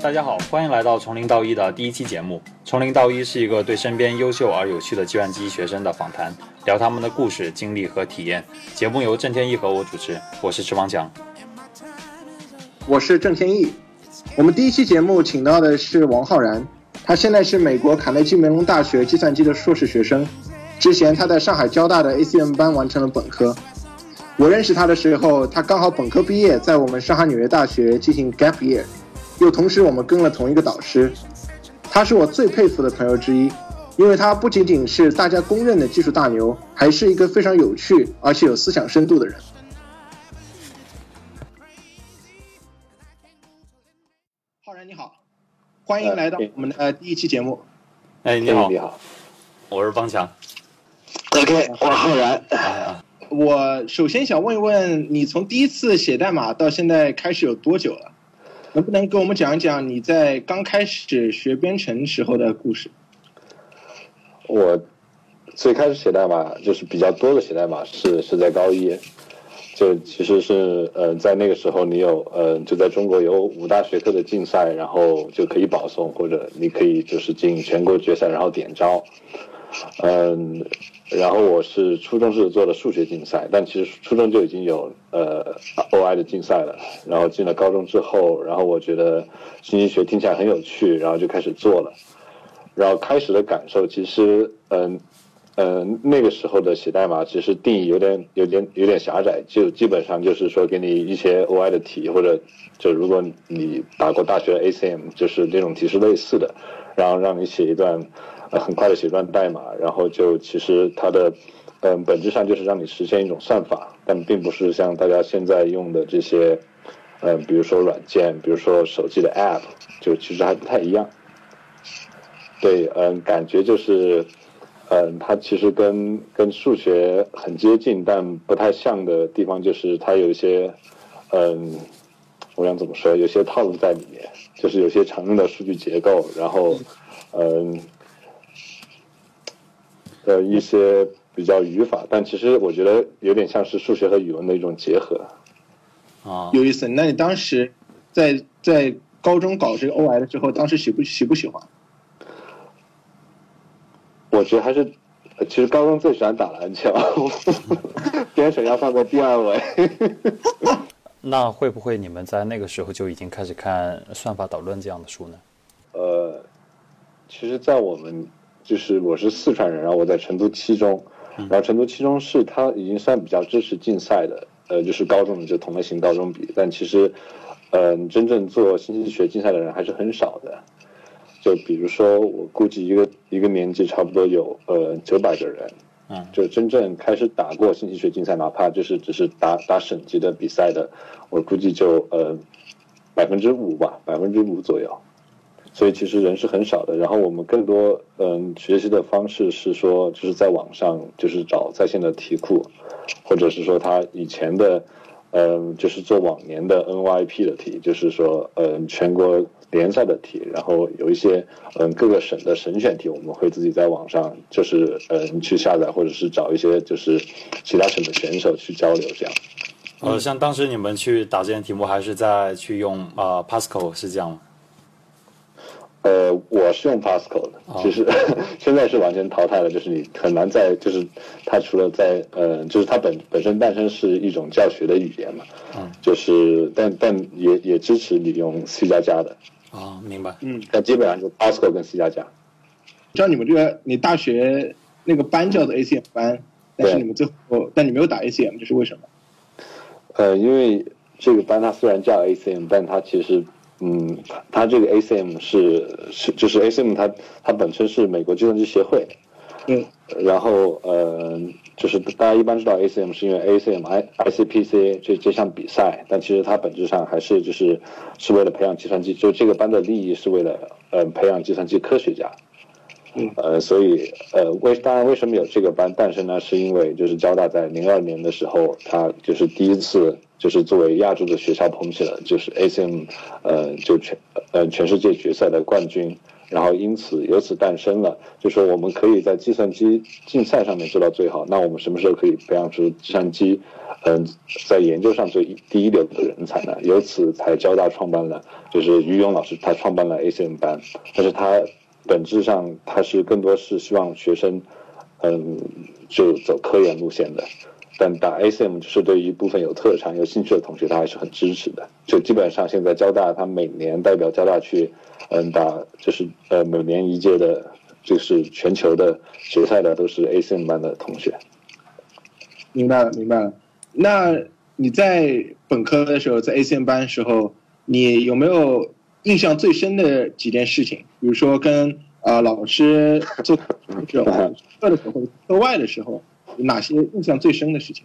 大家好，欢迎来到从零到一的第一期节目。从零到一是一个对身边优秀而有趣的计算机学生的访谈，聊他们的故事、经历和体验。节目由郑天一和我主持，我是池方强，我是郑天意。我们第一期节目请到的是王浩然，他现在是美国卡内基梅隆大学计算机的硕士学生。之前他在上海交大的 ACM 班完成了本科。我认识他的时候，他刚好本科毕业，在我们上海纽约大学进行 gap year。又同时，我们跟了同一个导师，他是我最佩服的朋友之一，因为他不仅仅是大家公认的技术大牛，还是一个非常有趣而且有思想深度的人。浩然你好，欢迎来到我们的第一期节目。哎，你好，你好，我是方强。OK，我浩然。我首先想问一问，你从第一次写代码到现在开始有多久了？能不能跟我们讲一讲你在刚开始学编程时候的故事？我最开始写代码就是比较多的写代码是是在高一，就其实是呃在那个时候你有呃就在中国有五大学科的竞赛，然后就可以保送或者你可以就是进全国决赛然后点招，嗯。然后我是初中是做的数学竞赛，但其实初中就已经有呃 OI 的竞赛了。然后进了高中之后，然后我觉得信息学听起来很有趣，然后就开始做了。然后开始的感受其实，嗯嗯，那个时候的写代码其实定义有点有点有点狭窄，就基本上就是说给你一些 OI 的题，或者就如果你打过大学的 ACM，就是那种题是类似的，然后让你写一段。很快的写段代码，然后就其实它的，嗯，本质上就是让你实现一种算法，但并不是像大家现在用的这些，嗯，比如说软件，比如说手机的 App，就其实还不太一样。对，嗯，感觉就是，嗯，它其实跟跟数学很接近，但不太像的地方就是它有一些，嗯，我想怎么说，有些套路在里面，就是有些常用的数据结构，然后，嗯。的一些比较语法，但其实我觉得有点像是数学和语文的一种结合。啊，有意思。那你当时在在高中搞这个 OI 的时候，当时喜不喜不喜欢？我觉得还是，其实高中最喜欢打篮球，编程要放在第二位。那会不会你们在那个时候就已经开始看算法导论这样的书呢？呃，其实，在我们。就是我是四川人，然后我在成都七中，然后成都七中是它已经算比较支持竞赛的，呃，就是高中的就同类型高中比，但其实，嗯，真正做信息学竞赛的人还是很少的。就比如说，我估计一个一个年级差不多有呃九百个人，嗯，就真正开始打过信息学竞赛，哪怕就是只是打打省级的比赛的，我估计就呃百分之五吧，百分之五左右。所以其实人是很少的，然后我们更多嗯学习的方式是说，就是在网上就是找在线的题库，或者是说他以前的，嗯就是做往年的 NYP 的题，就是说嗯全国联赛的题，然后有一些嗯各个省的省选题，我们会自己在网上就是嗯去下载，或者是找一些就是其他省的选手去交流这样。呃，像当时你们去打这些题目，还是在去用啊 Pascal 是这样吗？呃，我是用 Pascal 的，其实 现在是完全淘汰了，就是你很难在，就是它除了在，呃，就是它本本身诞生是一种教学的语言嘛，嗯，就是但但也也支持你用 C 加加的，哦，明白，嗯，但基本上就 Pascal 跟 C 加加。知道你们这个，你大学那个班叫做 ACM 班，但是你们最后，但你没有打 ACM，这是为什么？呃，因为这个班它虽然叫 ACM，但它其实。嗯，它这个 ACM 是是就是 ACM 它它本身是美国计算机协会，嗯，然后呃就是大家一般知道 ACM 是因为 ACM I ICPC 这这项比赛，但其实它本质上还是就是是为了培养计算机，就这个班的利益是为了呃培养计算机科学家，呃所以呃为当然为什么有这个班诞生呢？是因为就是交大在零二年的时候，它就是第一次。就是作为亚洲的学校捧起了就是 ACM，呃，就全呃全世界决赛的冠军，然后因此由此诞生了，就说我们可以在计算机竞赛上面做到最好，那我们什么时候可以培养出计算机，嗯，在研究上最第一流的人才呢？由此才交大创办了，就是于勇老师他创办了 ACM 班，但是他本质上他是更多是希望学生，嗯，就走科研路线的。但打 ACM 就是对于一部分有特长、有兴趣的同学，他还是很支持的。就基本上现在交大，他每年代表交大去，嗯，打就是呃每年一届的，就是全球的决赛的都是 ACM 班的同学。明白了，明白了。那你在本科的时候，在 ACM 班的时候，你有没有印象最深的几件事情？比如说跟啊老师做 课的时候，课外的时候。哪些印象最深的事情？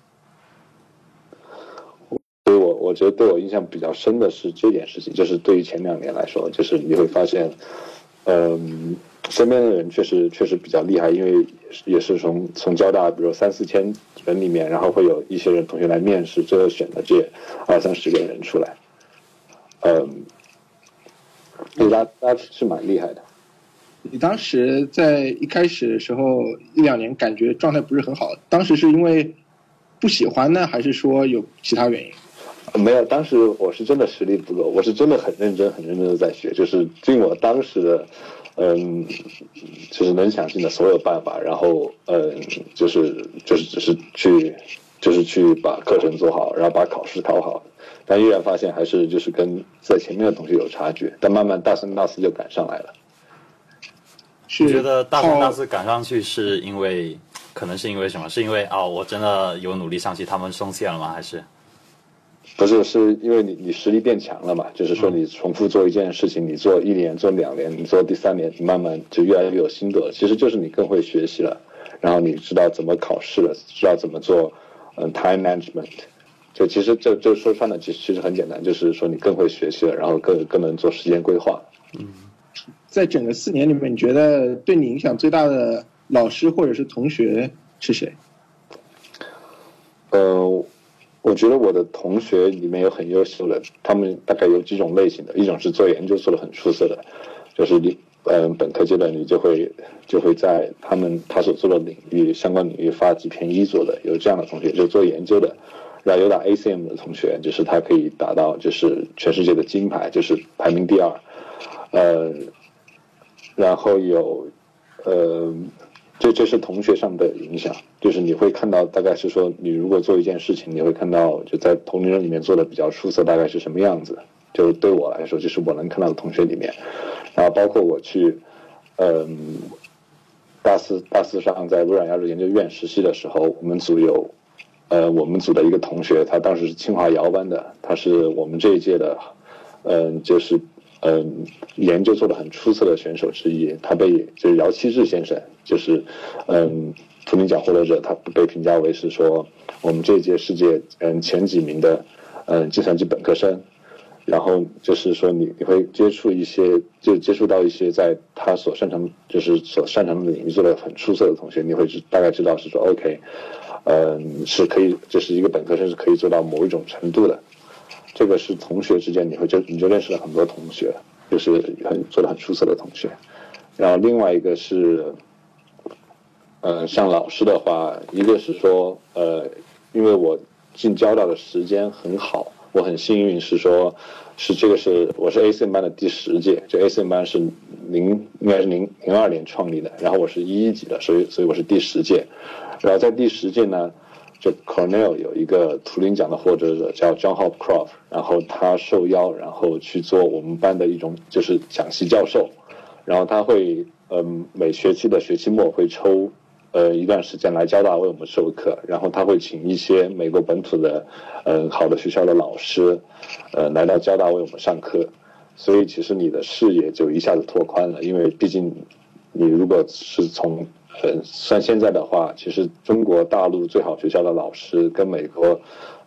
对我，我觉得对我印象比较深的是这件事情，就是对于前两年来说，就是你会发现，嗯，身边的人确实确实比较厉害，因为也是从从交大，比如三四千人里面，然后会有一些人同学来面试，最后选的这二三十个人出来，嗯，大家大家是蛮厉害的。你当时在一开始的时候一两年感觉状态不是很好，当时是因为不喜欢呢，还是说有其他原因？没有，当时我是真的实力不够，我是真的很认真、很认真的在学，就是尽我当时的，嗯，就是能想尽的所有办法，然后嗯，就是就是只是去，就是去把课程做好，然后把考试考好，但依然发现还是就是跟在前面的同学有差距，但慢慢大三、大四就赶上来了。你觉得大三、大四赶上去是因为，可能是因为什么？是因为哦，我真的有努力上去，他们松懈了吗？还是？不是，是因为你你实力变强了嘛？就是说你重复做一件事情，你做一年、做两年，你做第三年，你慢慢就越来越有心得。其实就是你更会学习了，然后你知道怎么考试了，知道怎么做，嗯，time management。就其实这这说穿了，其实其实很简单，就是说你更会学习了，然后更更能做时间规划。嗯。在整个四年里面，你觉得对你影响最大的老师或者是同学是谁？呃，我觉得我的同学里面有很优秀的，他们大概有几种类型的，一种是做研究做的很出色的，就是你嗯本科阶段你就会就会在他们他所做的领域相关领域发几篇一作的，有这样的同学就做研究的，然后有打 ACM 的同学，就是他可以达到就是全世界的金牌，就是排名第二，呃。然后有，呃，这这是同学上的影响，就是你会看到，大概是说，你如果做一件事情，你会看到就在同龄人里面做的比较出色，大概是什么样子。就对我来说，就是我能看到的同学里面，然后包括我去，嗯，大四大四上在微软亚洲研究院实习的时候，我们组有，呃，我们组的一个同学，他当时是清华姚班的，他是我们这一届的，嗯，就是。嗯，研究做的很出色的选手之一，他被就是姚期智先生，就是嗯，图灵奖获得者，他被评价为是说我们这一届世界嗯前几名的嗯计算机本科生，然后就是说你你会接触一些就接触到一些在他所擅长就是所擅长的领域做的很出色的同学，你会知大概知道是说 OK，嗯是可以就是一个本科生是可以做到某一种程度的。这个是同学之间，你会就你就认识了很多同学，就是很做的很出色的同学。然后另外一个是，呃，像老师的话，一个是说，呃，因为我进交大的时间很好，我很幸运是说，是这个是我是 ACM 班的第十届，就 ACM 班是零应该是零零二年创立的，然后我是一一级的，所以所以我是第十届。然后在第十届呢。就 Cornell 有一个图灵奖的获得者叫 John Hopcroft，然后他受邀，然后去做我们班的一种就是讲席教授，然后他会嗯每学期的学期末会抽呃一段时间来交大为我们授课，然后他会请一些美国本土的嗯好的学校的老师呃来到交大为我们上课，所以其实你的视野就一下子拓宽了，因为毕竟你如果是从嗯，算现在的话，其实中国大陆最好学校的老师跟美国，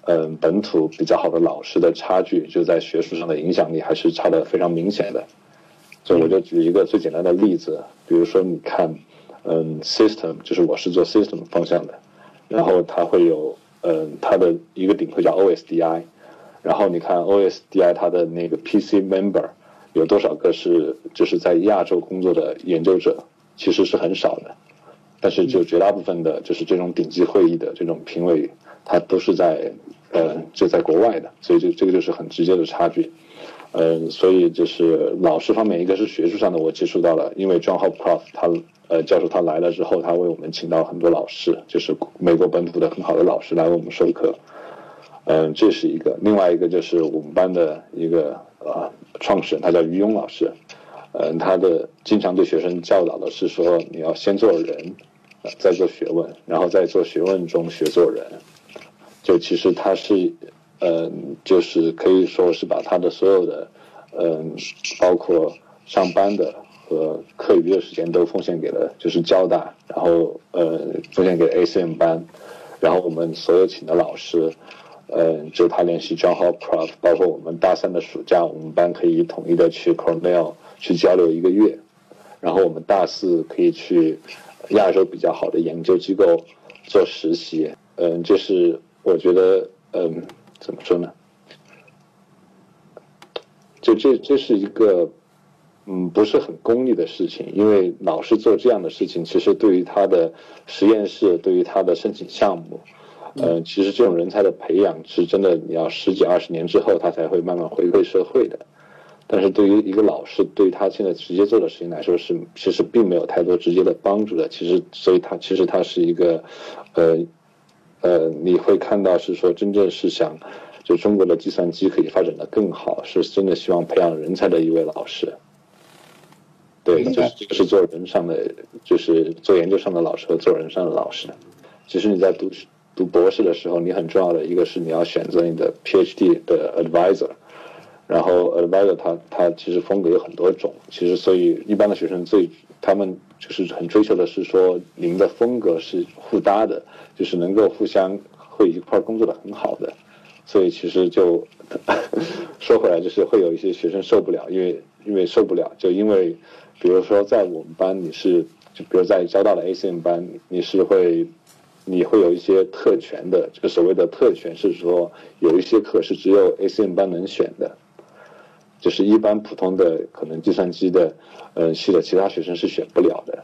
嗯，本土比较好的老师的差距，就在学术上的影响力还是差的非常明显的。所以我就举一个最简单的例子，比如说你看，嗯，system 就是我是做 system 方向的，然后它会有，嗯，它的一个顶会叫 OSDI，然后你看 OSDI 它的那个 PC member。有多少个是就是在亚洲工作的研究者，其实是很少的。但是就绝大部分的，就是这种顶级会议的这种评委，他都是在呃就在国外的，所以这这个就是很直接的差距。嗯，所以就是老师方面，一个是学术上的，我接触到了，因为 John Hopcroft 他呃教授他来了之后，他为我们请到很多老师，就是美国本土的很好的老师来为我们授课。嗯，这是一个，另外一个就是我们班的一个呃创始人，他叫于勇老师。嗯，他的经常对学生教导的是说，你要先做人，再做学问，然后再做学问中学做人。就其实他是。嗯，就是可以说是把他的所有的，嗯，包括上班的和课余的时间都奉献给了，就是交大，然后呃，奉献给 ACM 班，然后我们所有请的老师，嗯，就他联系 John Hopcroft，包括我们大三的暑假，我们班可以统一的去 Cornell 去交流一个月，然后我们大四可以去亚洲比较好的研究机构做实习，嗯，就是我觉得，嗯。怎么说呢？就这，这是一个，嗯，不是很功利的事情，因为老师做这样的事情，其实对于他的实验室，对于他的申请项目，呃，其实这种人才的培养是真的，你要十几二十年之后，他才会慢慢回馈社会的。但是对于一个老师，对于他现在直接做的事情来说，是其实并没有太多直接的帮助的。其实，所以他其实他是一个，呃。呃，你会看到是说，真正是想，就中国的计算机可以发展的更好，是真的希望培养人才的一位老师。对，就是这个是做人上的，就是做研究上的老师和做人上的老师。其实你在读读博士的时候，你很重要的一个是你要选择你的 PhD 的 advisor，然后 advisor 他他其实风格有很多种，其实所以一般的学生最他们就是很追求的是说，您的风格是互搭的。就是能够互相会一块工作的很好的，所以其实就 说回来，就是会有一些学生受不了，因为因为受不了，就因为比如说在我们班你是，就比如在交大的 ACM 班，你是会你会有一些特权的，这个所谓的特权是说有一些课是只有 ACM 班能选的，就是一般普通的可能计算机的呃系的其他学生是选不了的。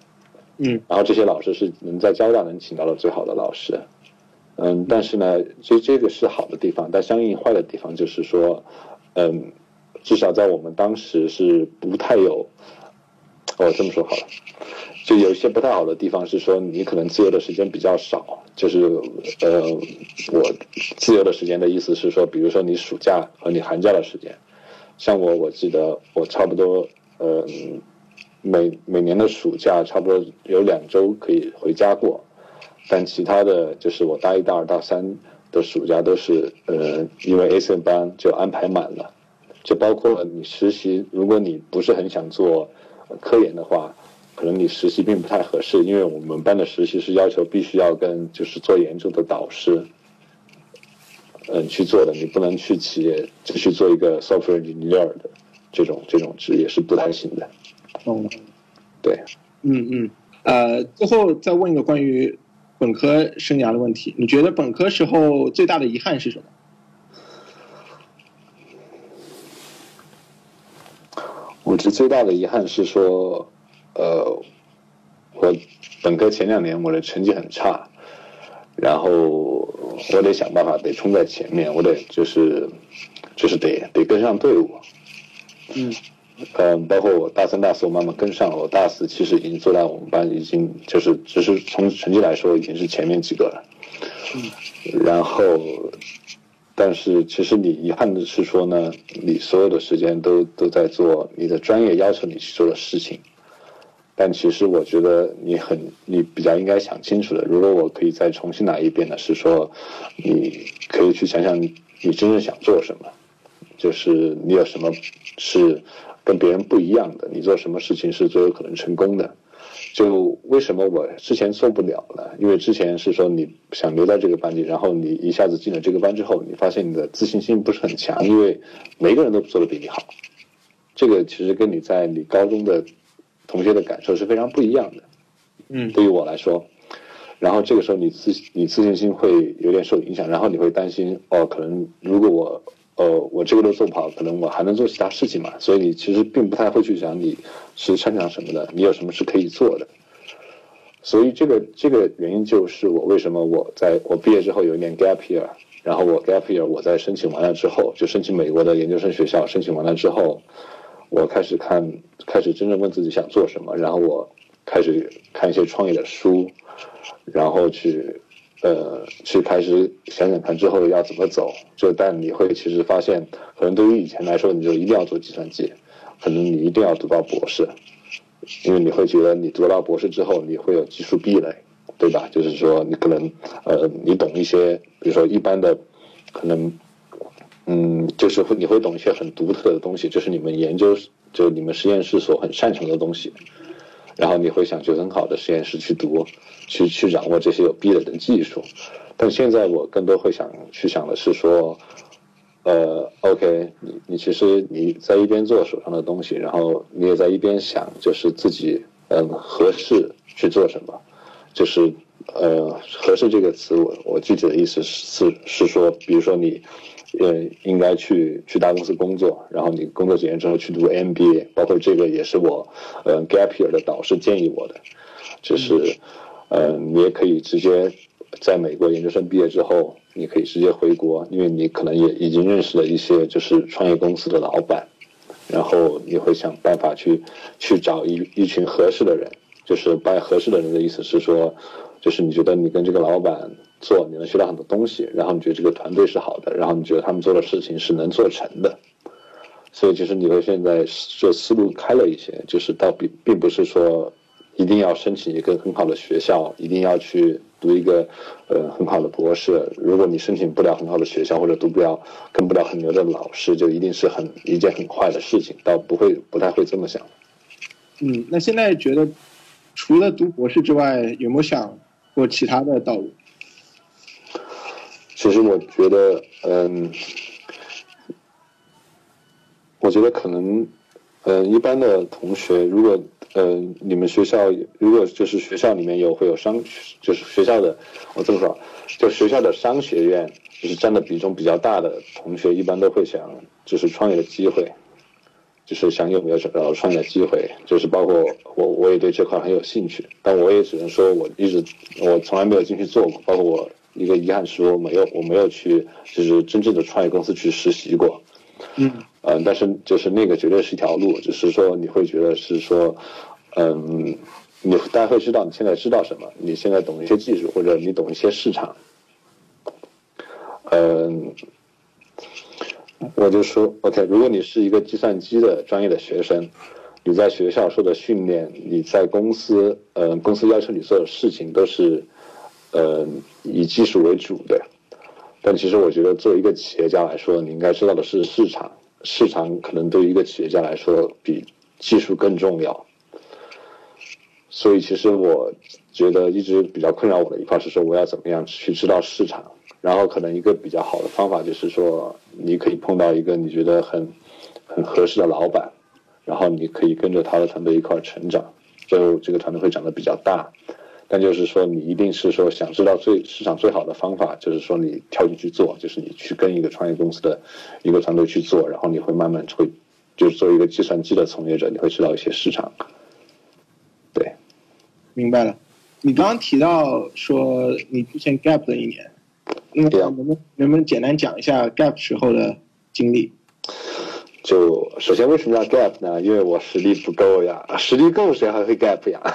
嗯，然后这些老师是能在交大能请到的最好的老师，嗯，但是呢，这这个是好的地方，但相应坏的地方就是说，嗯，至少在我们当时是不太有，哦，这么说好了，就有一些不太好的地方是说，你可能自由的时间比较少，就是呃，我自由的时间的意思是说，比如说你暑假和你寒假的时间，像我，我记得我差不多，嗯。每每年的暑假差不多有两周可以回家过，但其他的就是我大一、大二、大三的暑假都是呃，因为 A C 班就安排满了，就包括你实习，如果你不是很想做科研的话，可能你实习并不太合适，因为我们班的实习是要求必须要跟就是做研究的导师，嗯去做的，你不能去企业只去做一个 software engineer 的这种这种职业是不太行的。嗯，对，嗯嗯，呃，最后再问一个关于本科生涯的问题，你觉得本科时候最大的遗憾是什么？我觉得最大的遗憾是说，呃，我本科前两年我的成绩很差，然后我得想办法得冲在前面，我得就是就是得得跟上队伍，嗯。嗯，包括我大三、大四，我慢慢跟上了。我大四其实已经坐在我们班，已经就是只是从成绩来说，已经是前面几个了。嗯然后，但是其实你遗憾的是说呢，你所有的时间都都在做你的专业要求你去做的事情。但其实我觉得你很，你比较应该想清楚的。如果我可以再重新来一遍呢，是说，你可以去想想你真正想做什么，就是你有什么是。跟别人不一样的，你做什么事情是最有可能成功的？就为什么我之前做不了呢？因为之前是说你想留在这个班级，然后你一下子进了这个班之后，你发现你的自信心不是很强，因为每个人都做的比你好。这个其实跟你在你高中的同学的感受是非常不一样的。嗯，对于我来说，然后这个时候你自你自信心会有点受影响，然后你会担心哦，可能如果我呃，我这个都做不好，可能我还能做其他事情嘛。所以你其实并不太会去想你是擅长什么的，你有什么是可以做的。所以这个这个原因就是我为什么我在我毕业之后有一年 gap year，然后我 gap year 我在申请完了之后，就申请美国的研究生学校，申请完了之后，我开始看，开始真正问自己想做什么，然后我开始看一些创业的书，然后去。呃，去开始想想看之后要怎么走，就但你会其实发现，可能对于以前来说，你就一定要做计算机，可能你一定要读到博士，因为你会觉得你读到博士之后，你会有技术壁垒，对吧？就是说你可能呃，你懂一些，比如说一般的，可能，嗯，就是会你会懂一些很独特的东西，就是你们研究就是你们实验室所很擅长的东西。然后你会想去很好的实验室去读，去去掌握这些有壁垒的技术，但现在我更多会想去想的是说，呃，OK，你你其实你在一边做手上的东西，然后你也在一边想，就是自己嗯合适去做什么，就是呃合适这个词，我我具体的意思是是说，比如说你。呃，应该去去大公司工作，然后你工作几年之后去读 MBA，包括这个也是我，呃，gap year 的导师建议我的，就是，呃，你也可以直接在美国研究生毕业之后，你可以直接回国，因为你可能也已经认识了一些就是创业公司的老板，然后你会想办法去去找一一群合适的人，就是把合适的人的意思是说，就是你觉得你跟这个老板。做你能学到很多东西，然后你觉得这个团队是好的，然后你觉得他们做的事情是能做成的，所以其实你会现在这思路开了一些，就是倒并并不是说一定要申请一个很好的学校，一定要去读一个呃很好的博士。如果你申请不了很好的学校，或者读不了跟不了很牛的老师，就一定是很一件很坏的事情，倒不会不太会这么想。嗯，那现在觉得除了读博士之外，有没有想过其他的道路？其实我觉得，嗯，我觉得可能，嗯，一般的同学，如果，嗯，你们学校如果就是学校里面有会有商，就是学校的，我这么说，就学校的商学院，就是占的比重比较大的同学，一般都会想，就是创业的机会，就是想有没有找到创业的机会，就是包括我，我也对这块很有兴趣，但我也只能说我一直，我从来没有进去做过，包括我。一个遗憾是我没有，我没有去，就是真正的创业公司去实习过。嗯，呃，但是就是那个绝对是一条路，只是说你会觉得是说，嗯，你大家会知道你现在知道什么，你现在懂一些技术，或者你懂一些市场。嗯，我就说，OK，如果你是一个计算机的专业的学生，你在学校受的训练，你在公司，呃，公司要求你做的事情都是。呃，以技术为主的，但其实我觉得，作为一个企业家来说，你应该知道的是市场。市场可能对于一个企业家来说，比技术更重要。所以，其实我觉得一直比较困扰我的一块是说，我要怎么样去知道市场。然后，可能一个比较好的方法就是说，你可以碰到一个你觉得很很合适的老板，然后你可以跟着他的团队一块成长，就这个团队会长得比较大。但就是说，你一定是说想知道最市场最好的方法，就是说你跳进去做，就是你去跟一个创业公司的一个团队去做，然后你会慢慢会，就是作为一个计算机的从业者，你会知道一些市场。对，明白了。你刚刚提到说你之前 gap 的一年，那能不能能不能简单讲一下 gap 时候的经历？就首先为什么要 gap 呢？因为我实力不够呀，实力够谁还会 gap 呀？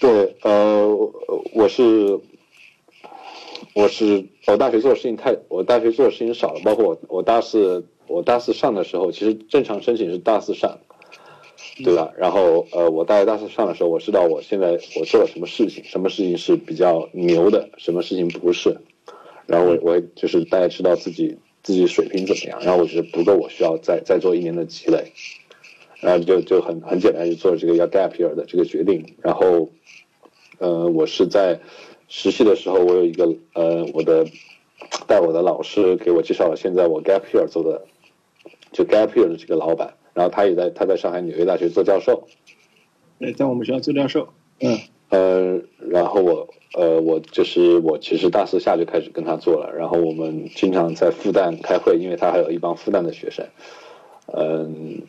对，呃，我是我是我大学做的事情太，我大学做的事情少了，包括我我大四我大四上的时候，其实正常申请是大四上，对吧？然后呃，我大学大四上的时候，我知道我现在我做了什么事情，什么事情是比较牛的，什么事情不是。然后我我就是大家知道自己自己水平怎么样，然后我觉得不够，我需要再再做一年的积累，然后就就很很简单就做了这个要 gap year 的这个决定。然后，呃，我是在实习的时候，我有一个呃我的带我的老师给我介绍了现在我 gap year 做的就 gap year 的这个老板，然后他也在他在上海纽约大学做教授，对，在我们学校做教授，嗯。呃，然后我呃我就是我其实大四下就开始跟他做了，然后我们经常在复旦开会，因为他还有一帮复旦的学生，嗯，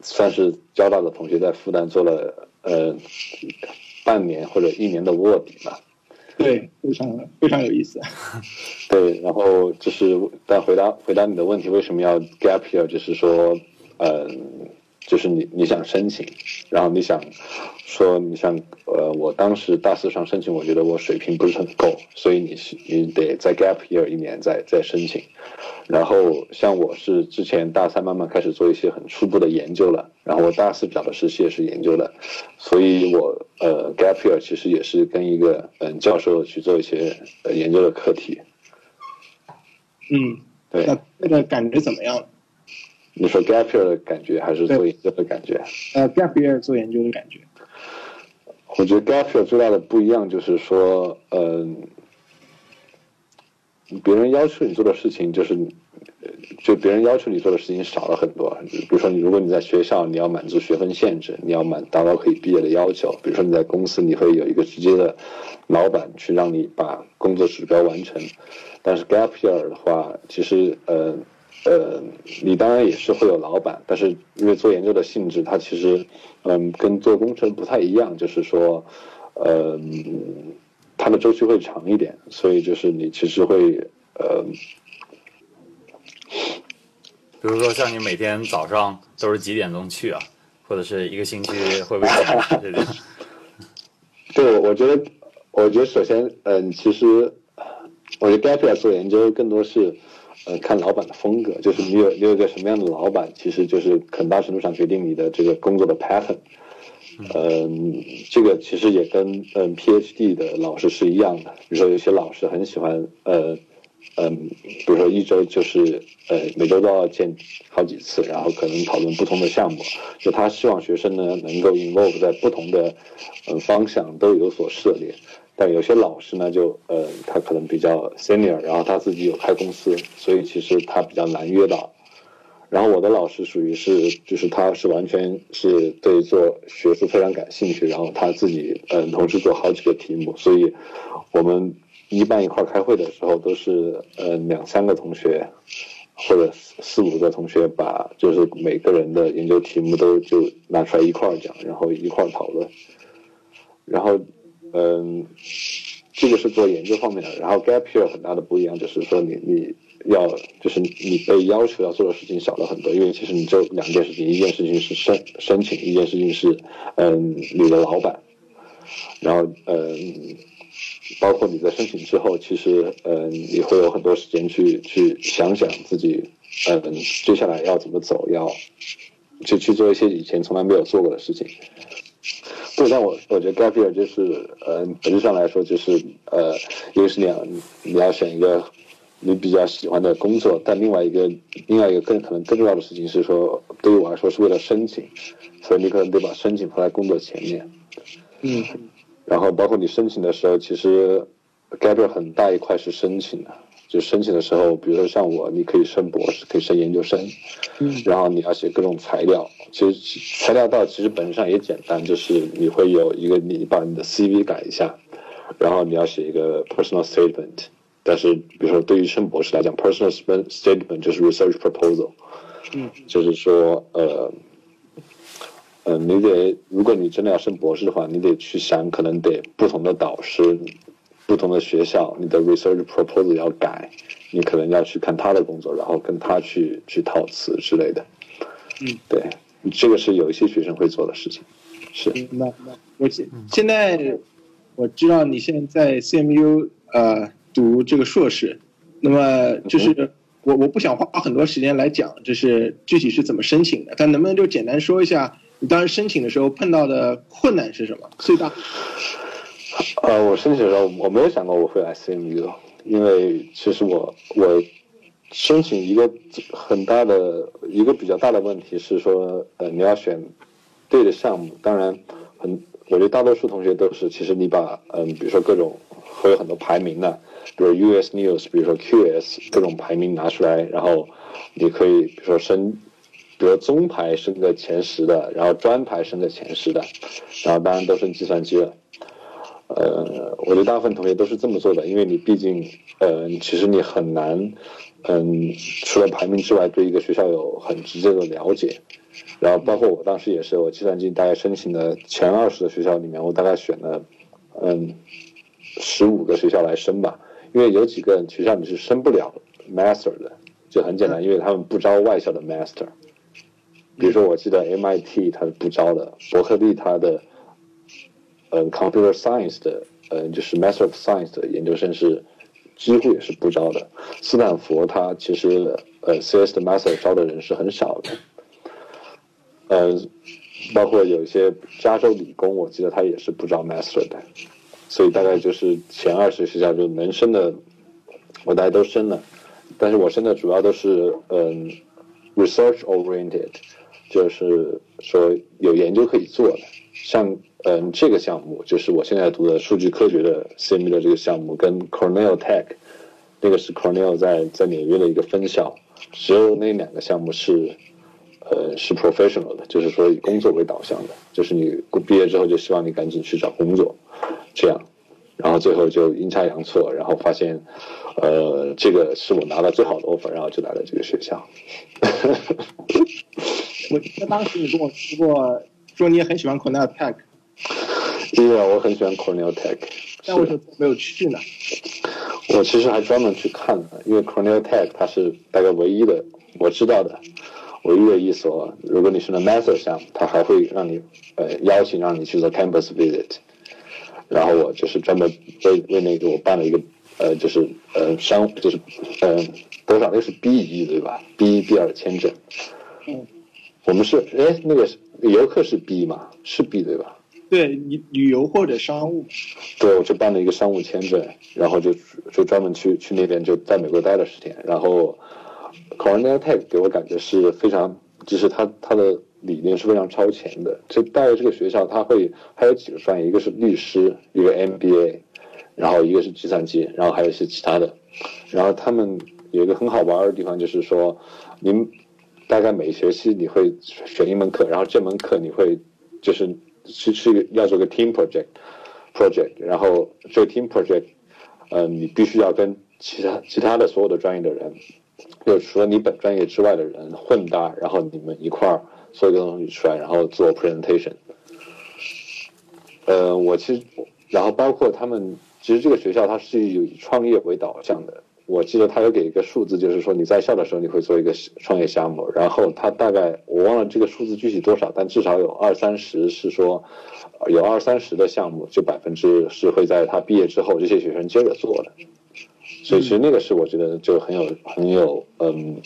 算是交大的同学在复旦做了呃半年或者一年的卧底吧。对，非常非常有意思。对，然后就是但回答回答你的问题，为什么要 gap year？就是说，嗯，就是你你想申请，然后你想说你想呃，我当时大四上申请，我觉得我水平不是很够，所以你你得再 gap year 一年再再申请。然后像我是之前大三慢慢开始做一些很初步的研究了，然后我大四找的实习也是研究的，所以我呃 gap year 其实也是跟一个嗯教授去做一些呃研究的课题。嗯，对。那那个感觉怎么样？你说 gap year 的感觉还是做研究的感觉？呃，gap year 做研究的感觉。我觉得 gap year 最大的不一样就是说，嗯。别人要求你做的事情，就是，就别人要求你做的事情少了很多。比如说，你如果你在学校，你要满足学分限制，你要满达到可以毕业的要求。比如说你在公司，你会有一个直接的老板去让你把工作指标完成。但是 gap year 的话，其实呃呃，你当然也是会有老板，但是因为做研究的性质，它其实嗯跟做工程不太一样，就是说，呃。它的周期会长一点，所以就是你其实会呃，比如说像你每天早上都是几点钟去啊，或者是一个星期会不会？对，我觉得，我觉得首先，嗯，其实我觉得 gap year 做研究更多是呃看老板的风格，就是你有你有个什么样的老板，其实就是很大程度上决定你的这个工作的 pattern。嗯，这个其实也跟嗯 PhD 的老师是一样的。比如说，有些老师很喜欢呃嗯，比如说一周就是呃每周都要见好几次，然后可能讨论不同的项目。就他希望学生呢能够 involve 在不同的嗯方向都有所涉猎。但有些老师呢，就呃他可能比较 senior，然后他自己有开公司，所以其实他比较难约到。然后我的老师属于是，就是他是完全是对做学术非常感兴趣，然后他自己嗯同时做好几个题目，所以我们一般一块开会的时候都是嗯两三个同学或者四五个同学把就是每个人的研究题目都就拿出来一块讲，然后一块讨论，然后嗯这个是做研究方面的，然后 gap year 很大的不一样就是说你你。要就是你被要求要做的事情少了很多，因为其实你就两件事情，一件事情是申申请，一件事情是嗯你的老板，然后嗯包括你在申请之后，其实嗯你会有很多时间去去想想自己嗯接下来要怎么走，要去去做一些以前从来没有做过的事情。对，但我我觉得 gap year 就是呃本质上来说就是呃一个是你要你要选一个。你比较喜欢的工作，但另外一个另外一个更可能更重要的事情是说，对于我来说是为了申请，所以你可能得把申请放在工作前面。嗯。然后包括你申请的时候，其实 gap 很大一块是申请的，就申请的时候，比如说像我，你可以升博士，可以升研究生。嗯。然后你要写各种材料，其实材料到其实本质上也简单，就是你会有一个你把你的 CV 改一下，然后你要写一个 personal statement。但是，比如说，对于升博士来讲，personal statement 就是 research proposal，嗯，就是说，呃，呃，你得，如果你真的要升博士的话，你得去想，可能得不同的导师、不同的学校，你的 research proposal 要改，你可能要去看他的工作，然后跟他去去套词之类的。嗯，对，这个是有一些学生会做的事情。是。那那我现现在我知道你现在在 CMU 呃。读这个硕士，那么就是我我不想花很多时间来讲，就是具体是怎么申请的，但能不能就简单说一下，你当时申请的时候碰到的困难是什么？最大？呃，我申请的时候我没有想过我会来 CMU，因为其实我我申请一个很大的一个比较大的问题是说，呃，你要选对的项目，当然很，我觉得大多数同学都是，其实你把嗯，比如说各种会有很多排名的。比如 US News，比如说 QS 各种排名拿出来，然后你可以比如说申比如中排升个前十的，然后专排升个前十的，然后当然都升计算机了。呃，我觉得大部分同学都是这么做的，因为你毕竟，呃，其实你很难，嗯，除了排名之外，对一个学校有很直接的了解。然后包括我当时也是，我计算机大概申请的前二十的学校里面，我大概选了，嗯，十五个学校来申吧，因为有几个学校你是申不了 master 的，就很简单，因为他们不招外校的 master。比如说，我记得 MIT 它是不招的，伯克利它的。嗯，computer science 的，嗯，就是 master of science 的研究生是几乎也是不招的。斯坦福它其实，呃，CS 的 master 招的人是很少的。嗯，包括有一些加州理工，我记得它也是不招 master 的。所以大概就是前二十学校就能升的，我大家都升了。但是我升的主要都是嗯，research oriented，就是说有研究可以做的，像。嗯，这个项目就是我现在读的数据科学的 CMU 的这个项目，跟 Cornell Tech，那个是 Cornell 在在纽约的一个分校，只有那两个项目是，呃，是 professional 的，就是说以工作为导向的，就是你毕业之后就希望你赶紧去找工作，这样，然后最后就阴差阳错，然后发现，呃，这个是我拿到最好的 offer，然后就来了这个学校。我记得当时你跟我说过，说你也很喜欢 Cornell Tech。因为我很喜欢 Cornell Tech，但为什么没有去呢？我其实还专门去看了，因为 Cornell Tech 它是大概唯一的我知道的唯一的一所，如果你是那 Master 项目，它还会让你呃邀请让你去做 Campus Visit，然后我就是专门为为那个我办了一个呃就是呃商就是呃多少那是 B 一对吧？B 一 B 二签证。嗯，我们是哎那个游客是 B 嘛？是 B 对吧？对，旅旅游或者商务，对，我就办了一个商务签证，然后就就专门去去那边就在美国待了十天。然后，Cornell Tech 给我感觉是非常，就是他他的理念是非常超前的。就大约这个学校，他会还有几个专业，一个是律师，一个 MBA，然后一个是计算机，然后还有一些其他的。然后他们有一个很好玩的地方，就是说，您大概每学期你会选一门课，然后这门课你会就是。是是要做个 team project，project，然后这个 team project，呃，你必须要跟其他其他的所有的专业的人，就除了你本专业之外的人混搭，然后你们一块儿做一个东西出来，然后做 presentation。呃，我其实，然后包括他们，其实这个学校它是以创业为导向的。我记得他有给一个数字，就是说你在校的时候你会做一个创业项目，然后他大概我忘了这个数字具体多少，但至少有二三十是说，有二三十的项目就百分之是会在他毕业之后这些学生接着做的，所以其实那个是我觉得就很有很有嗯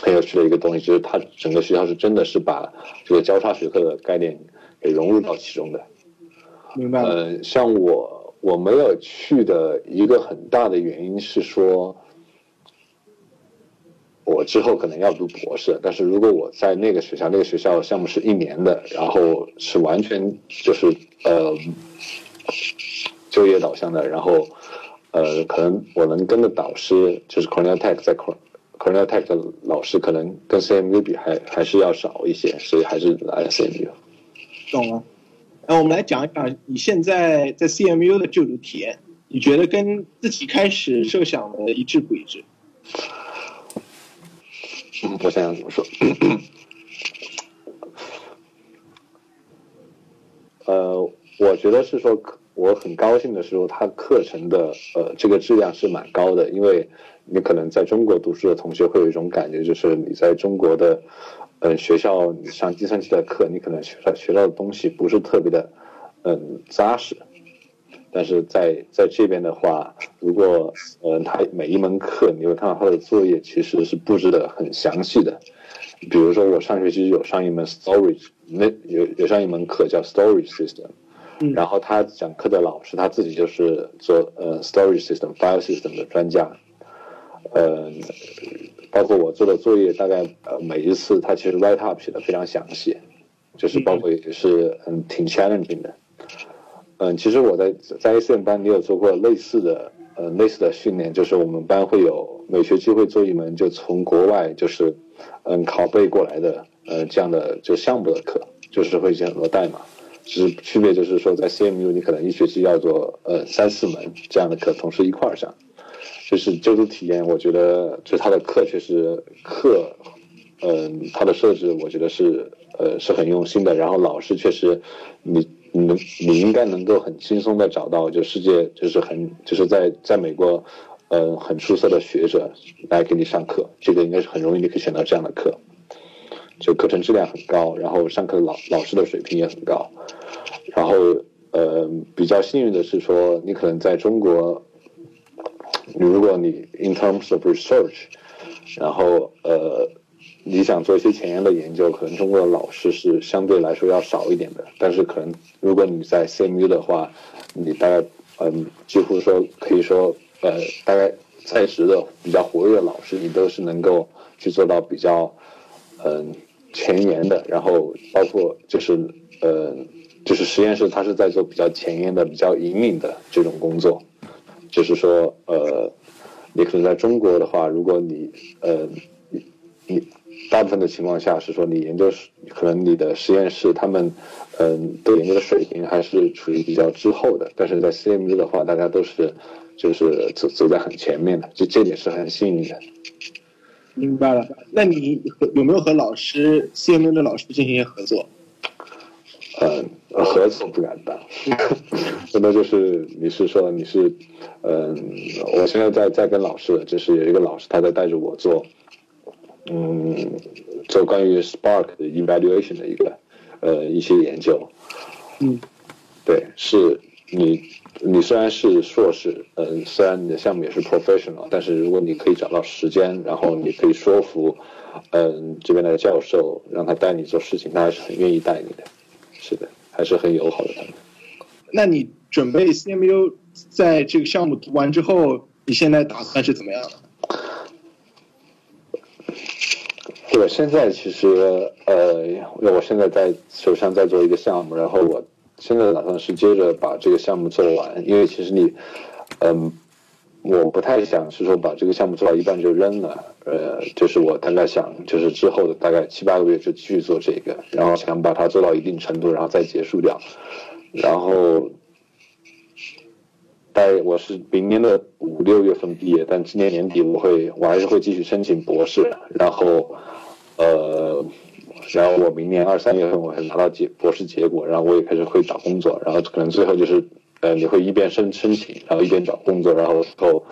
很有趣的一个东西，就是他整个学校是真的是把这个交叉学科的概念给融入到其中的，明白呃，像我。我没有去的一个很大的原因是说，我之后可能要读博士，但是如果我在那个学校，那个学校项目是一年的，然后是完全就是呃就业导向的，然后呃可能我能跟的导师就是 Cornell Tech 在 Cornell Tech 的老师，可能跟 CMU 比还还是要少一些，所以还是来 CMU。懂了。那我们来讲一讲你现在在 CMU 的就读体验，你觉得跟自己开始设想的一致不一致？我想想怎么说。呃，我觉得是说，我很高兴的时候，他课程的呃这个质量是蛮高的，因为你可能在中国读书的同学会有一种感觉，就是你在中国的。嗯，学校上计算机的课，你可能学到学到的东西不是特别的，嗯，扎实。但是在在这边的话，如果嗯，他每一门课你会看到他的作业其实是布置的很详细的。比如说我上学期有上一门 storage，那有有上一门课叫 storage system，然后他讲课的老师他自己就是做呃 storage system file system 的专家，呃。包括我做的作业，大概呃每一次他其实 write up 写的非常详细，就是包括也是嗯挺 challenging 的，嗯，其实我在在 ACM 班你有做过类似的呃类似的训练，就是我们班会有每学期会做一门就从国外就是嗯拷贝过来的呃这样的就项目的课，就是会写很多代码。只是区别就是说，在 CMU 你可能一学期要做呃三四门这样的课，同时一块儿上。就是就读体验，我觉得就他的课确实课，嗯，他的设置我觉得是呃是很用心的。然后老师确实，你你能你应该能够很轻松的找到就世界就是很就是在在美国，呃很出色的学者来给你上课，这个应该是很容易你可以选到这样的课。就课程质量很高，然后上课老老师的水平也很高。然后呃比较幸运的是说，你可能在中国。如果你 in terms of research，然后呃，你想做一些前沿的研究，可能中国的老师是相对来说要少一点的。但是可能如果你在 CMU 的话，你大概嗯，几乎说可以说呃，大概在职的比较活跃的老师，你都是能够去做到比较嗯前沿的。然后包括就是呃，就是实验室它是在做比较前沿的、比较引领的这种工作。就是说，呃，你可能在中国的话，如果你，呃，你你大部分的情况下是说，你研究可能你的实验室他们，嗯，对研究的水平还是处于比较滞后的。但是在 CMU 的话，大家都是就是走走在很前面的，就这点是很幸运的。明白了，那你有没有和老师 CMU 的老师进行一些合作？嗯，合作不敢当，真的就是你是说你是，嗯，我现在在在跟老师，就是有一个老师他在带着我做，嗯，做关于 Spark 的 evaluation 的一个呃一些研究，嗯，对，是你你虽然是硕士，嗯，虽然你的项目也是 professional，但是如果你可以找到时间，然后你可以说服，嗯，这边的教授让他带你做事情，他还是很愿意带你的。是的，还是很友好的。那你准备 CMU 在这个项目读完之后，你现在打算是怎么样的？我现在其实呃，我现在在手上在做一个项目，然后我现在打算是接着把这个项目做完，因为其实你，嗯。我不太想是说把这个项目做到一半就扔了，呃，就是我大概想就是之后的大概七八个月就继续做这个，然后想把它做到一定程度，然后再结束掉。然后，大概我是明年的五六月份毕业，但今年年底我会我还是会继续申请博士，然后，呃，然后我明年二三月份我会拿到结博士结果，然后我也开始会找工作，然后可能最后就是。呃，你会一边申申请，然后一边找工作，然后后，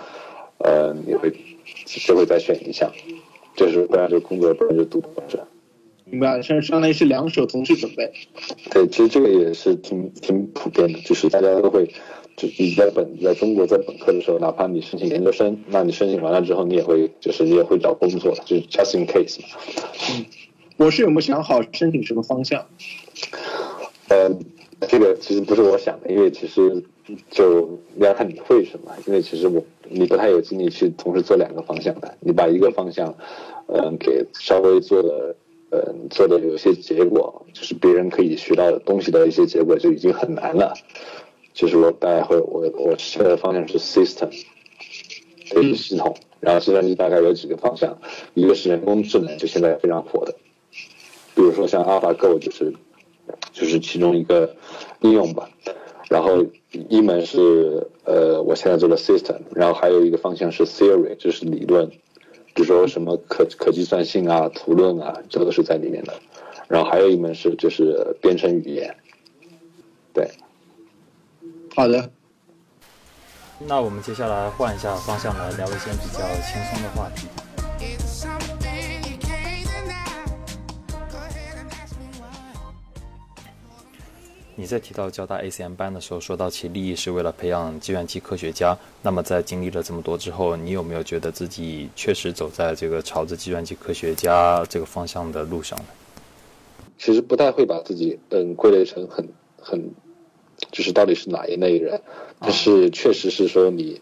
呃，你会就会再选一项，这是不然就工作，不然就读博士。明白，相相当于是两手同时准备。对，其实这个也是挺挺普遍的，就是大家都会，就你在本在中国在本科的时候，哪怕你申请研究生，那你申请完了之后，你也会就是你也会找工作，就是 just in case 嘛。嗯，博士有没有想好申请什么方向？呃。这个其实不是我想的，因为其实就要看你会什么。因为其实我你不太有精力去同时做两个方向的，你把一个方向，嗯，给稍微做的，嗯，做的有些结果，就是别人可以学到的东西的一些结果就已经很难了。就是我大概会，我我现在的方向是 system，就是系统，然后计算机大概有几个方向，一个是人工智能，就现在非常火的，比如说像 AlphaGo 就是。就是其中一个应用吧，然后一门是呃我现在做的 system，然后还有一个方向是 theory，就是理论，比如说什么可可计算性啊、图论啊，这都是在里面的。然后还有一门是就是编程语言，对。好的。那我们接下来换一下方向来聊一些比较轻松的话题。你在提到交大 ACM 班的时候，说到其利益是为了培养计算机科学家。那么在经历了这么多之后，你有没有觉得自己确实走在这个朝着计算机科学家这个方向的路上呢？其实不太会把自己嗯归类成很很，就是到底是哪一类人，但是确实是说你。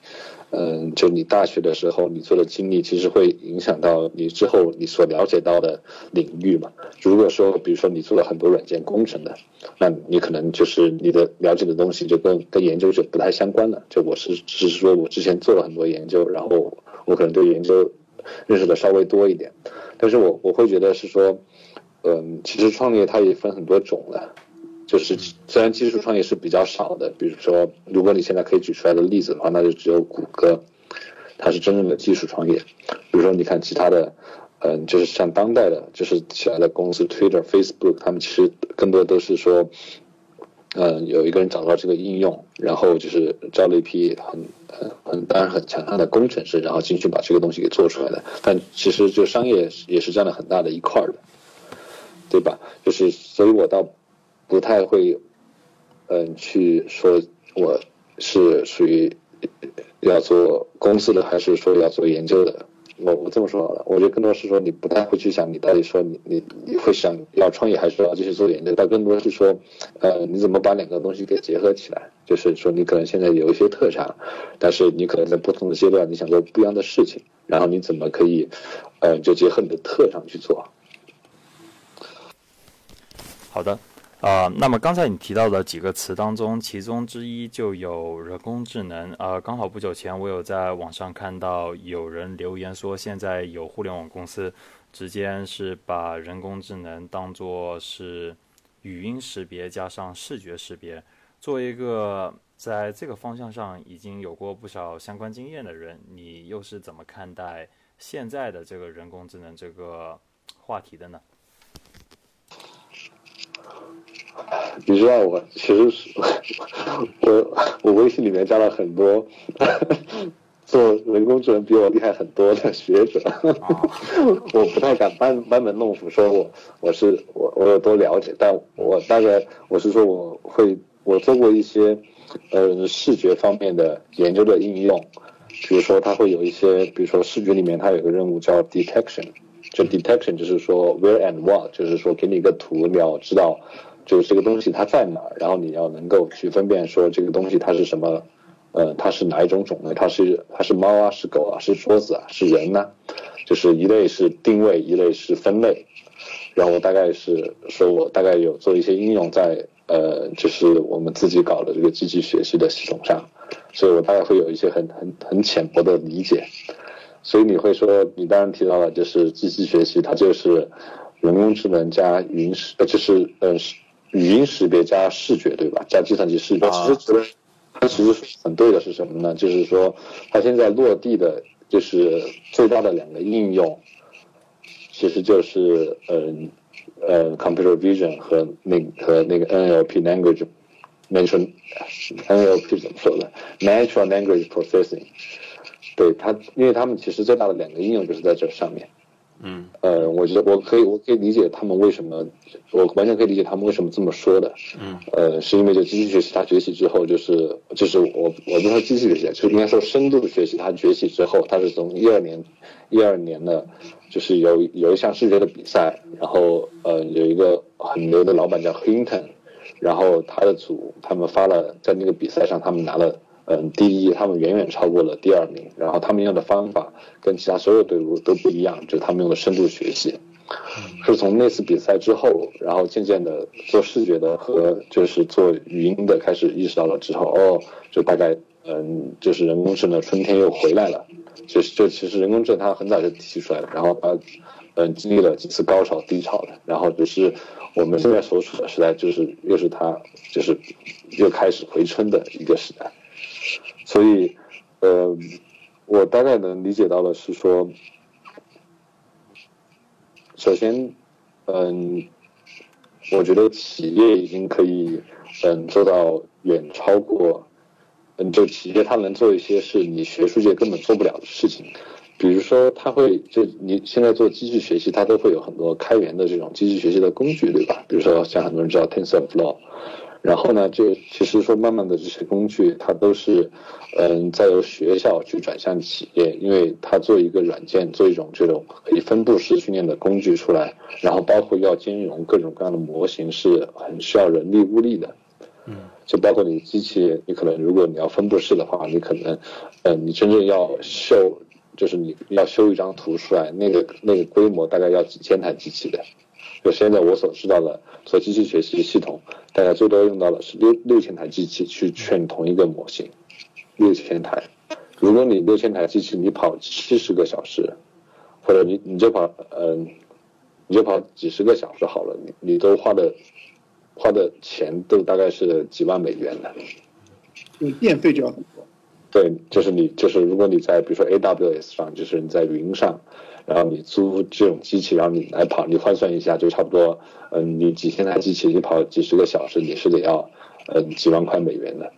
嗯，就你大学的时候，你做的经历其实会影响到你之后你所了解到的领域嘛。如果说，比如说你做了很多软件工程的，那你可能就是你的了解的东西就跟跟研究就不太相关了。就我是只是说我之前做了很多研究，然后我可能对研究认识的稍微多一点。但是我我会觉得是说，嗯，其实创业它也分很多种的，就是虽然技术创业是比较少的，比如说如果你现在可以举出来的例子的话，那就只有谷歌，它是真正的技术创业。比如说你看其他的，嗯，就是像当代的，就是起来的公司，Twitter、Facebook，他们其实更多都是说。嗯，有一个人找到这个应用，然后就是招了一批很很很当然很强悍的工程师，然后进去把这个东西给做出来的。但其实就商业也是占了很大的一块的，对吧？就是所以我倒不太会嗯去说我是属于要做公司的，还是说要做研究的。我我这么说好了，我觉得更多是说你不太会去想你到底说你你你会想要创业还是要继续做研究，但更多是说，呃，你怎么把两个东西给结合起来？就是说你可能现在有一些特长，但是你可能在不同的阶段你想做不一样的事情，然后你怎么可以，呃，就结合你的特长去做？好的。啊，那么刚才你提到的几个词当中，其中之一就有人工智能。呃，刚好不久前我有在网上看到有人留言说，现在有互联网公司直接是把人工智能当做是语音识别加上视觉识别。作为一个在这个方向上已经有过不少相关经验的人，你又是怎么看待现在的这个人工智能这个话题的呢？你知道我其实是我我微信里面加了很多 做人工智能比我厉害很多的学者，我不太敢班班门弄斧说我我是我我有多了解，但我大概我是说我会我做过一些呃视觉方面的研究的应用，比如说它会有一些，比如说视觉里面它有个任务叫 detection，就 detection 就是说 where and what，就是说给你一个图，你要知道。就是这个东西它在哪儿，然后你要能够去分辨说这个东西它是什么，呃，它是哪一种种类，它是它是猫啊，是狗啊，是桌子啊，是人呢？就是一类是定位，一类是分类。然后我大概是说我大概有做一些应用在呃，就是我们自己搞的这个机器学习的系统上，所以我大概会有一些很很很浅薄的理解。所以你会说，你当然提到了就是机器学习，它就是人工智能加云识，呃，就是呃。语音识别加视觉，对吧？加计算机视觉，其实觉得它其实很对的是什么呢？就是说，它现在落地的，就是最大的两个应用，其实就是呃呃，computer vision 和那和那个 NLP language natural NLP 怎么说的？natural language processing。对它，因为他们其实最大的两个应用就是在这上面。嗯，呃，我觉得我可以，我可以理解他们为什么，我完全可以理解他们为什么这么说的。嗯，呃，是因为就机器学习，它崛起之后，就是就是我我不说机器学习，就应该说深度学习，它崛起之后，它是从一二年一二年的，就是有有一项世界的比赛，然后呃有一个很牛的老板叫 Hinton，然后他的组他们发了在那个比赛上，他们拿了。嗯，第一，他们远远超过了第二名，然后他们用的方法跟其他所有队伍都不一样，就是他们用的深度学习，是从那次比赛之后，然后渐渐的做视觉的和就是做语音的开始意识到了之后，哦，就大概嗯，就是人工智能春天又回来了，就是就其实人工智能它很早就提出来了，然后它嗯经历了几次高潮低潮的，然后只是我们现在所处的时代就是又是它就是又开始回春的一个时代。所以，呃，我大概能理解到的是说，首先，嗯，我觉得企业已经可以，嗯，做到远超过，嗯，就企业它能做一些是你学术界根本做不了的事情，比如说，它会就你现在做机器学习，它都会有很多开源的这种机器学习的工具，对吧？比如说，像很多人知道 TensorFlow。然后呢，就其实说，慢慢的这些工具，它都是，嗯，在由学校去转向企业，因为它做一个软件，做一种这种可以分布式训练的工具出来，然后包括要兼容各种各样的模型，是很需要人力物力的。嗯，就包括你机器，你可能如果你要分布式的话，你可能，嗯，你真正要修，就是你要修一张图出来，那个那个规模大概要几千台机器的。就现在我所知道的做机器学习系统，大概最多用到的是六六千台机器去劝同一个模型，六千台，如果你六千台机器你跑七十个小时，或者你你就跑嗯，你就跑几十个小时好了，你你都花的花的钱都大概是几万美元的。你电费就要很多。对，就是你就是如果你在比如说 AWS 上，就是你在云上，然后你租这种机器，然后你来跑，你换算一下就差不多，嗯，你几千台机器你跑几十个小时，你是得要嗯几万块美元的。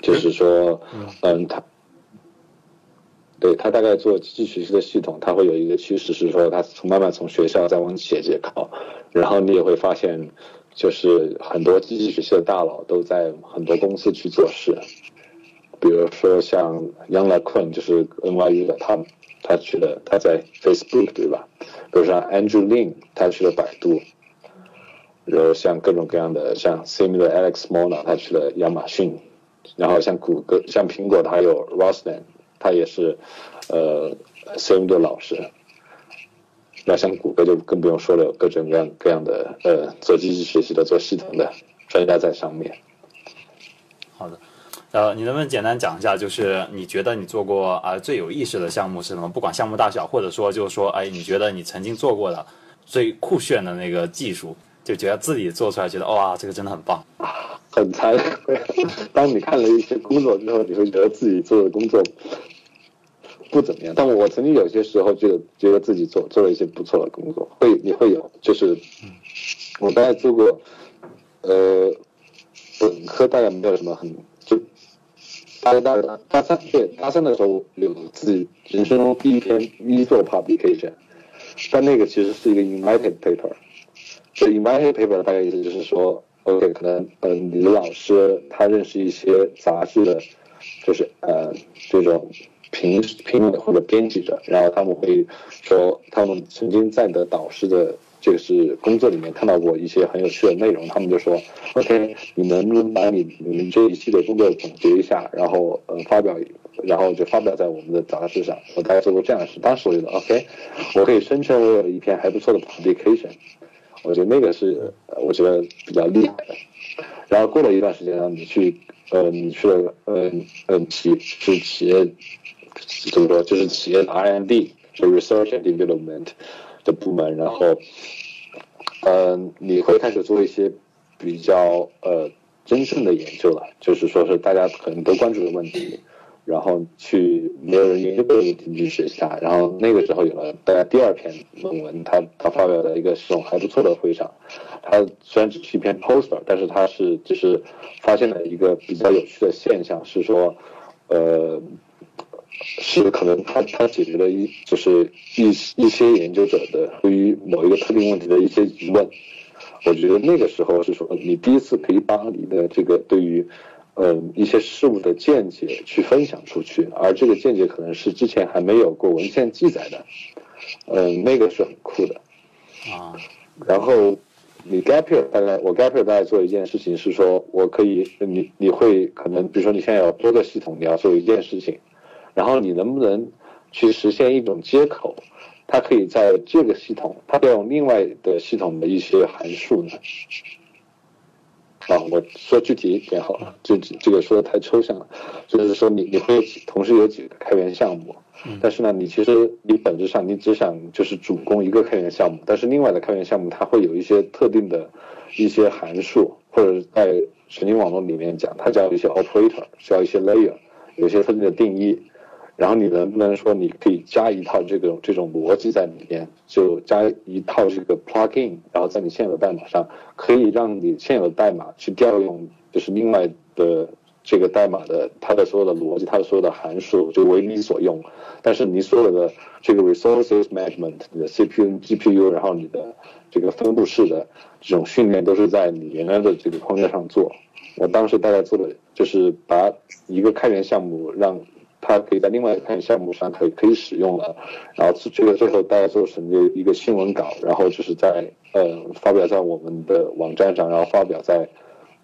就是说，嗯，他，对他大概做机器学习的系统，他会有一个趋势是说，他从慢慢从学校再往企业界靠，然后你也会发现，就是很多机器学习的大佬都在很多公司去做事，比如说像 Young LeQuan 就是 NYU 的，他他去了他在 Facebook 对吧？比如说 Andrew Lin 他去了百度，然后像各种各样的像 Similar Alex Mona 他去了亚马逊。然后像谷歌、像苹果，还有 Roslan，他也是呃，Similar 老师。那像谷歌就更不用说了，有各种各样各样的呃做机器学习的、做系统的专家在上面。好的，呃，你能不能简单讲一下，就是你觉得你做过啊最有意思的项目是什么？不管项目大小，或者说就是说，哎，你觉得你曾经做过的最酷炫的那个技术，就觉得自己做出来觉得哇，这个真的很棒。很惭愧，当你看了一些工作之后，你会觉得自己做的工作不怎么样。但我曾经有些时候觉得，觉得自己做做了一些不错的工作，会你会有，就是我大概做过，呃，本科大概没有什么很大大大三对大三的时候有自己人生中第一篇一作 publication，但那个其实是一个 invited paper，这 invited paper 大概意思就是说。OK，可能嗯，你的老师他认识一些杂志的，就是呃这种评评委或者编辑者，然后他们会说他们曾经在你的导师的这个是工作里面看到过一些很有趣的内容，他们就说 OK，你能不能把你你们这一系列工作总结一下，然后呃发表，然后就发表在我们的杂志上。我大概做过这样的事，当时我觉得 OK，我可以声称我有一篇还不错的 publication。我觉得那个是，我觉得比较厉害的。然后过了一段时间呢，你去，呃，你去了，嗯嗯，企是企业怎么说？就是企业的 R&D，就 Research and Development 的部门。然后，嗯，你会开始做一些比较呃真正的研究了，就是说是大家可能都关注的问题。然后去没有人研究过的问题去学习它，然后那个时候有了大家第二篇论文，他他发表在一个这种还不错的会上，他虽然只是一篇 poster，但是他是就是发现了一个比较有趣的现象，是说，呃，是可能他他解决了一就是一一些研究者的对于某一个特定问题的一些疑问，我觉得那个时候是说你第一次可以把你的这个对于。嗯，一些事物的见解去分享出去，而这个见解可能是之前还没有过文献记载的，嗯，那个是很酷的啊。然后你 gap year 大概我 gap year 大概做一件事情是说，我可以你你会可能比如说你现在有多个系统，你要做一件事情，然后你能不能去实现一种接口，它可以在这个系统，它调用另外的系统的一些函数呢？啊，我说具体一点好了，这这个说的太抽象了，就是说你你会同时有几个开源项目，但是呢，你其实你本质上你只想就是主攻一个开源项目，但是另外的开源项目它会有一些特定的一些函数，或者在神经网络里面讲，它叫一些 operator，需要一些 layer，有些特定的定义。然后你能不能说你可以加一套这个这种逻辑在里面，就加一套这个 plugin，然后在你现有的代码上，可以让你现有的代码去调用，就是另外的这个代码的它的所有的逻辑，它的所有的函数就为你所用，但是你所有的这个 resources management，你的 CPU、GPU，然后你的这个分布式的这种训练都是在你原来的这个框架上做。我当时大概做的就是把一个开源项目让。它可以在另外一个项目上可以可以使用了，然后这个最后大家做成一一个新闻稿，然后就是在呃发表在我们的网站上，然后发表在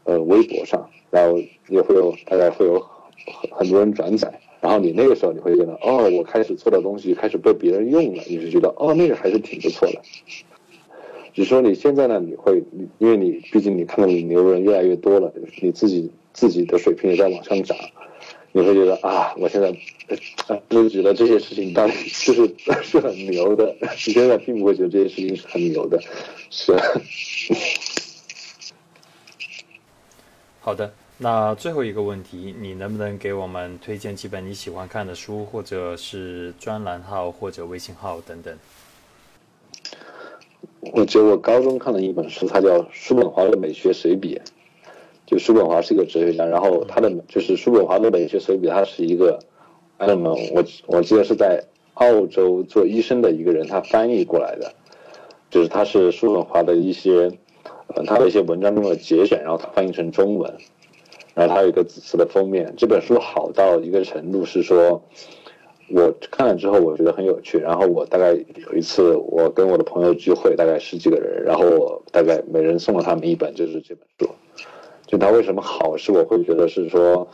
呃微博上，然后也会有大概会有很很多人转载，然后你那个时候你会觉得哦，我开始做的东西开始被别人用了，你就觉得哦那个还是挺不错的。只说你现在呢，你会因为你毕竟你看到你牛人越来越多了，你自己自己的水平也在往上涨。你会觉得啊，我现在就觉得这些事情到底就是 是很牛的。你现在并不会觉得这些事情是很牛的，是。好的，那最后一个问题，你能不能给我们推荐几本你喜欢看的书，或者是专栏号或者微信号等等？我觉得我高中看了一本书，它叫《叔本华的美学随笔》。就叔本华是一个哲学家，然后他的就是叔本华的美学手笔，他是一个，那么我我记得是在澳洲做医生的一个人，他翻译过来的，就是他是叔本华的一些。呃，他的一些文章中的节选，然后他翻译成中文，然后他有一个紫色的封面。这本书好到一个程度是说，我看了之后我觉得很有趣。然后我大概有一次我跟我的朋友聚会，大概十几个人，然后我大概每人送了他们一本，就是这本书。就他为什么好，是我会觉得是说，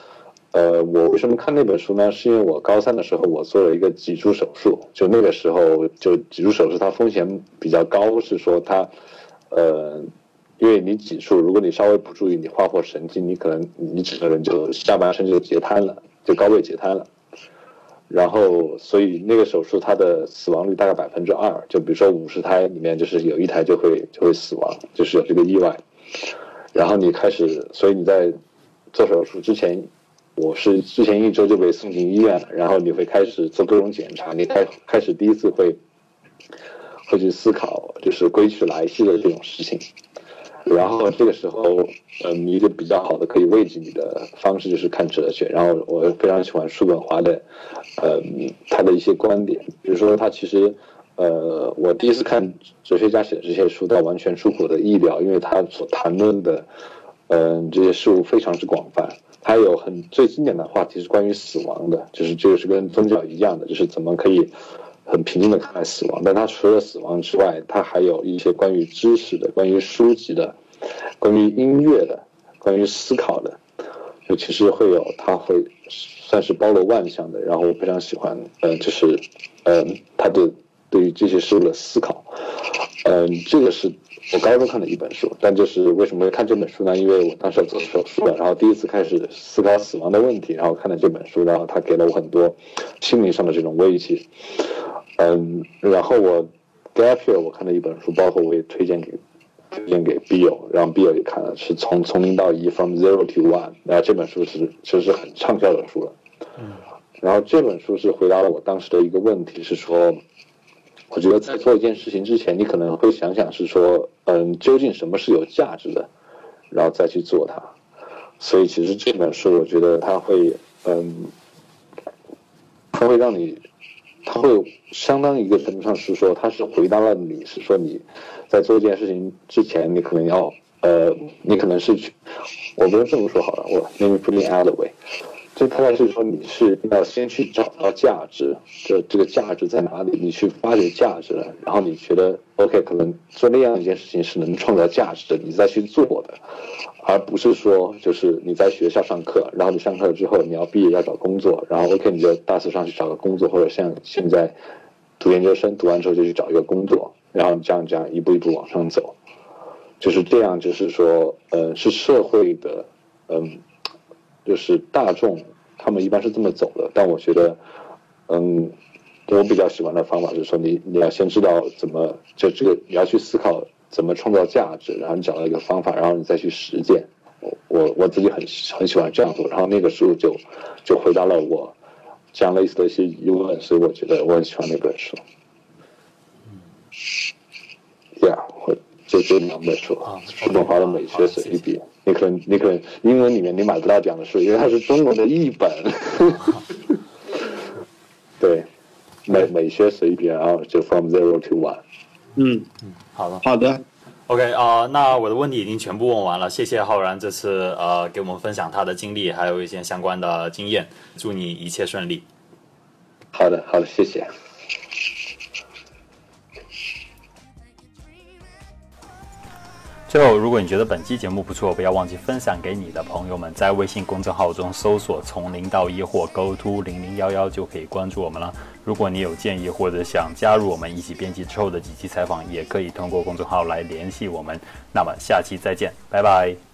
呃，我为什么看那本书呢？是因为我高三的时候我做了一个脊柱手术，就那个时候就脊柱手术它风险比较高，是说它，呃。因为你脊柱，如果你稍微不注意，你划破神经，你可能你整个人就下半身就截瘫了，就高位截瘫了。然后，所以那个手术它的死亡率大概百分之二，就比如说五十胎里面就是有一台就会就会死亡，就是有这个意外。然后你开始，所以你在做手术之前，我是之前一周就被送进医院了。然后你会开始做各种检查，你开开始第一次会会去思考，就是归去来兮的这种事情。然后这个时候，嗯，一个比较好的可以慰藉你的方式就是看哲学。然后我非常喜欢叔本华的，嗯，他的一些观点，比如说他其实，呃，我第一次看哲学家写的这些书，他完全出乎我的意料，因为他所谈论的，嗯，这些事物非常之广泛。他有很最经典的话题是关于死亡的，就是这个是跟宗教一样的，就是怎么可以。很平静的看待死亡，但他除了死亡之外，他还有一些关于知识的、关于书籍的、关于音乐的、关于思考的，就其实会有，他会算是包罗万象的。然后我非常喜欢，呃，就是，嗯，他的对于这些事物的思考，嗯，这个是我高中看的一本书。但就是为什么会看这本书呢？因为我当时要做手术了，然后第一次开始思考死亡的问题，然后看了这本书，然后他给了我很多心灵上的这种慰藉。嗯，然后我 gap year 我看了一本书，包括我也推荐给推荐给 Bill，让 Bill 也看了，是从从零到一 from zero to one，然后这本书是其实是很畅销的书了。嗯，然后这本书是回答了我当时的一个问题，是说，我觉得在做一件事情之前，你可能会想想是说，嗯，究竟什么是有价值的，然后再去做它。所以其实这本书我觉得它会，嗯，它会让你。它会相当一个程度上是说，它是回答了你是说你在做这件事情之前，你可能要呃，你可能是去，我不能这么说好了，我 let me put it other way，就大概是说你是要先去找到价值，这这个价值在哪里，你去发掘价值了，然后你觉得 OK，可能做那样一件事情是能创造价值的，你再去做的。而不是说，就是你在学校上课，然后你上课了之后，你要毕业要找工作，然后 OK，你就大四上去找个工作，或者像现在读研究生，读完之后就去找一个工作，然后这样这样一步一步往上走，就是这样，就是说，呃，是社会的，嗯，就是大众他们一般是这么走的，但我觉得，嗯，我比较喜欢的方法就是说，你你要先知道怎么，就这个你要去思考。怎么创造价值？然后你找到一个方法，然后你再去实践。我我我自己很很喜欢这样做。然后那个书就就回答了我这样类似的一些疑问，所以我觉得我很喜欢那本书。嗯，Yeah，就这两本书，叔本华的美学随笔。你可能你可能英文里面你买不到这样的书，因为它是中国的译本。对，美美学随笔，然后就 From Zero to One。嗯嗯，好的好的，OK 啊，那我的问题已经全部问完了，谢谢浩然这次呃给我们分享他的经历，还有一些相关的经验，祝你一切顺利。好的好的，谢谢。最后，如果你觉得本期节目不错，不要忘记分享给你的朋友们，在微信公众号中搜索“从零到一”或 “Go to 零零幺幺”就可以关注我们了。如果你有建议或者想加入我们一起编辑之后的几期采访，也可以通过公众号来联系我们。那么下期再见，拜拜。